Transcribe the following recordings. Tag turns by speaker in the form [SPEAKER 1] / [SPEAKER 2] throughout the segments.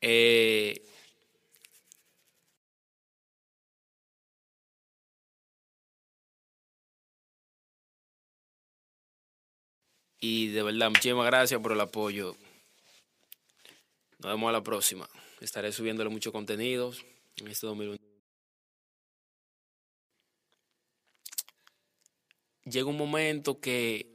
[SPEAKER 1] Eh, y de verdad, muchísimas gracias por el apoyo. Nos vemos a la próxima. Estaré subiéndole muchos contenidos en este 2021. Llega un momento que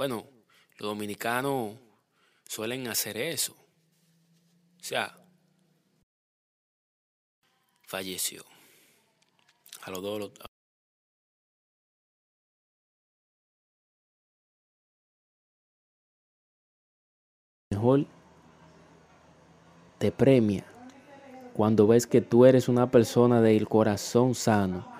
[SPEAKER 1] Bueno, los dominicanos suelen hacer eso. O sea, falleció. A los dos. los- Mejor te premia cuando ves que tú eres una persona del corazón sano.